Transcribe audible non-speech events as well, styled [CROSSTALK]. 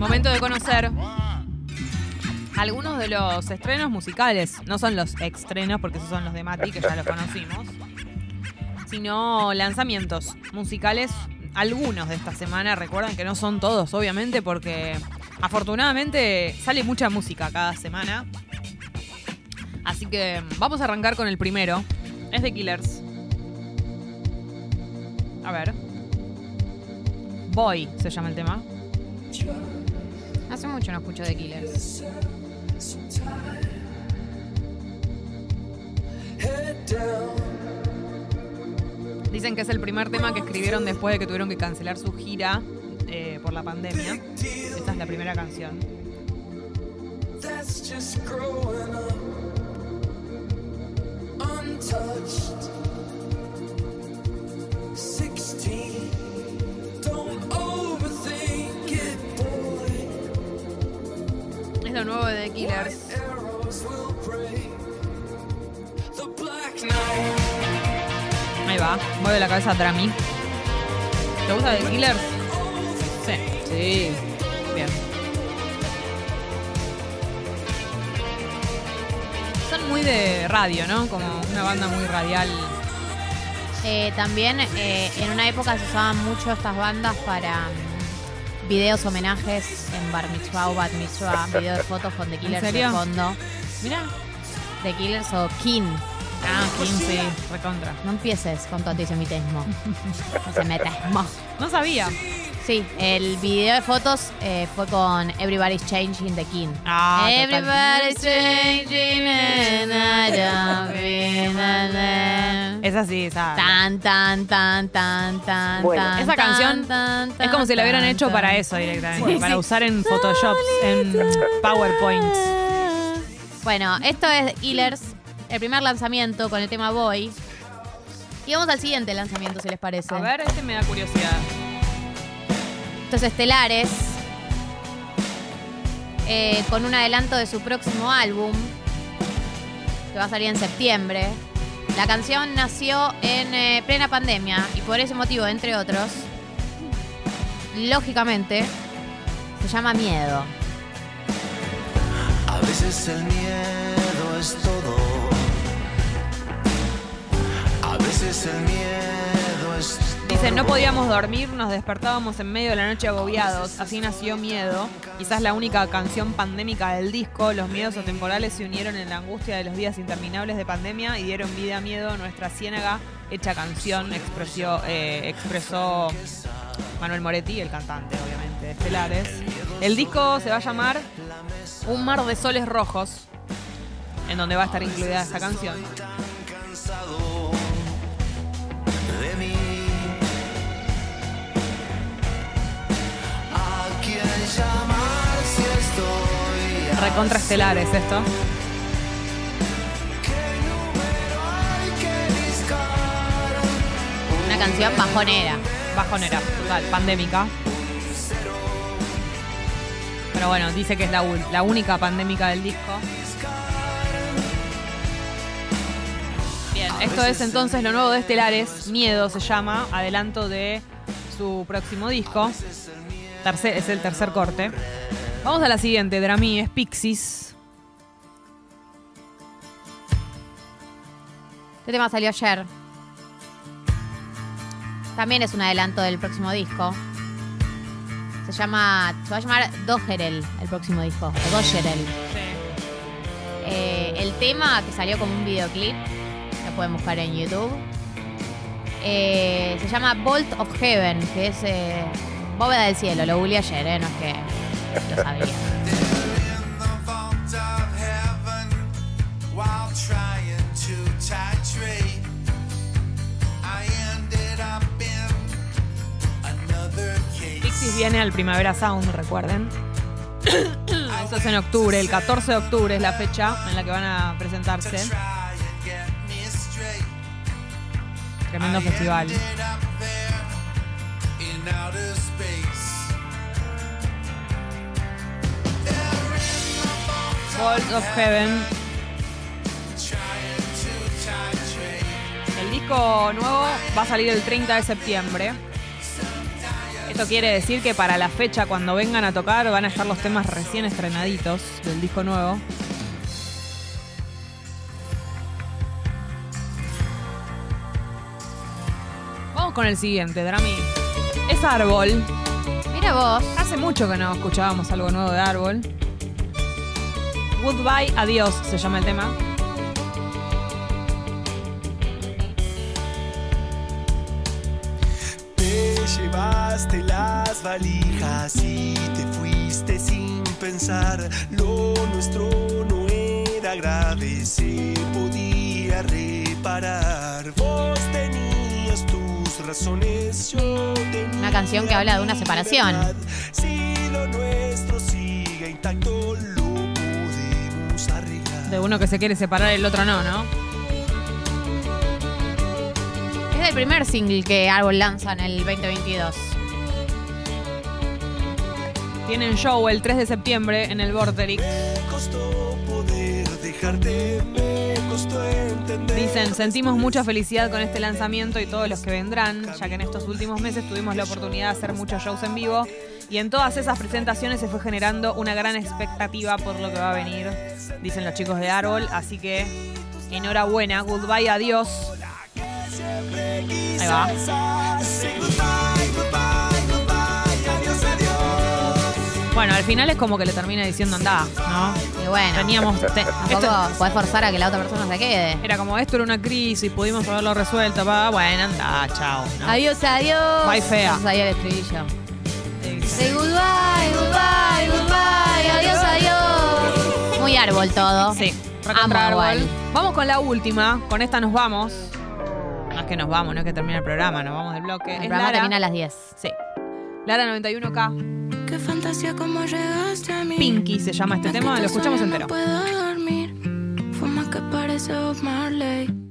Momento de conocer algunos de los estrenos musicales. No son los estrenos, porque esos son los de Mati, que ya los conocimos. Sino lanzamientos musicales, algunos de esta semana. Recuerden que no son todos, obviamente, porque afortunadamente sale mucha música cada semana. Así que vamos a arrancar con el primero. Es de Killers. A ver. Boy se llama el tema. Hace mucho no escucho de Killers. Dicen que es el primer tema que escribieron después de que tuvieron que cancelar su gira eh, por la pandemia. Esta es la primera canción. Lo nuevo de The Killers. Ahí va, mueve la cabeza Drami. ¿Te gusta The Killers? Sí. Sí. Bien. Son muy de radio, ¿no? Como una banda muy radial. Eh, también eh, en una época se usaban mucho estas bandas para videos homenajes en bar mitzvah o bat mitzvah, videos de [LAUGHS] fotos con The Killers de fondo. Mira. The Killers o King. Ah, 15, recontra. No empieces con tu antisemitismo. [LAUGHS] No se metasmo. No sabía. Sí, el video de fotos eh, fue con Everybody's Changing the King. Ah, total. Everybody's changing and I don't feel alone. Esa sí, esa. Tan, tan, tan, tan, tan, Bueno. tan, Esa canción tan, Es como si la hubieran tan, hecho tan. para eso directamente. Sí, para sí. usar en Photoshop, en PowerPoint. Bueno, esto es Killers, el primer lanzamiento con el tema Boy. Y vamos al siguiente lanzamiento, si les parece. A ver, este me da curiosidad. Estos estelares. eh, con un adelanto de su próximo álbum. Que va a salir en septiembre. La canción nació en eh, plena pandemia. Y por ese motivo, entre otros. Lógicamente. Se llama Miedo. A veces el miedo es todo. No podíamos dormir, nos despertábamos en medio de la noche agobiados. Así nació Miedo. Quizás la única canción pandémica del disco. Los miedos atemporales se unieron en la angustia de los días interminables de pandemia y dieron vida a Miedo, nuestra ciénaga hecha canción, expresó, eh, expresó Manuel Moretti, el cantante, obviamente, de Estelares. El disco se va a llamar Un mar de soles rojos, en donde va a estar incluida esta canción. Recontra esto. ¿Qué número hay que discar? Una canción bajonera. Bajonera, total, pandémica. Pero bueno, dice que es la, la única pandémica del disco. Bien, esto es entonces lo nuevo de Estelares. Miedo se llama, adelanto de su próximo disco. Tercer- es el tercer corte. Vamos a la siguiente, Drami, es Pixies. Este tema salió ayer. También es un adelanto del próximo disco. Se llama. Se va a llamar Dogerel, el próximo disco. O Dogerel. Eh, el tema que salió como un videoclip, lo pueden buscar en YouTube. eh, se llama Bolt of Heaven, que es eh, bóveda del cielo. Lo googleé ayer, ¿eh? No es que lo sabía. Pixies viene al Primavera Sound, recuerden. Eso es en octubre, el 14 de octubre es la fecha en la que van a presentarse. Tremendo festival. Balls of Heaven. El disco nuevo va a salir el 30 de septiembre. Esto quiere decir que para la fecha, cuando vengan a tocar, van a estar los temas recién estrenaditos del disco nuevo. Vamos con el siguiente, Drami. Árbol. Mira vos. Hace mucho que no escuchábamos algo nuevo de Árbol. Goodbye, adiós se llama el tema. Te llevaste las valijas y te fuiste sin pensar. Lo nuestro no era grave, se podía reparar. Una canción que habla de una separación. la verdad. Si lo nuestro sigue intacto, lo podemos arreglar. De uno que se quiere separar, el otro no, ¿no? Es el primer single que Árbol lanza en el 2022. Tienen show el 3 de septiembre en el Vorterix. Me costó poder dejarte. Dicen, sentimos mucha felicidad con este lanzamiento y todos los que vendrán, ya que en estos últimos meses tuvimos la oportunidad de hacer muchos shows en vivo y en todas esas presentaciones se fue generando una gran expectativa por lo que va a venir, dicen los chicos de Árbol, así que enhorabuena, goodbye, adiós. Ahí va. Bueno, al final es como que le termina diciendo andá, ¿no? Y bueno, Teníamos... te- [LAUGHS] tampoco esto- podés forzar a que la otra persona se quede. era como esto era una crisis, pudimos haberlo resuelto, pa, bueno, anda, chao. ¿no? Adiós, adiós. Bye, fea. El estribillo. Say goodbye, goodbye, goodbye, adiós, adiós. Muy árbol todo. Sí, Amo árbol. igual. Vamos con la última. Con esta nos vamos. No es que nos vamos, no es que termine el programa, nos vamos del bloque. El es programa Lara. termina a las 10. Sí. Lara 91K. Qué fantasía cómo llegaste a mí. Pinky se llama este tema, lo escuchamos entero. No puedo dormir. Fuma que parece Bob Marley.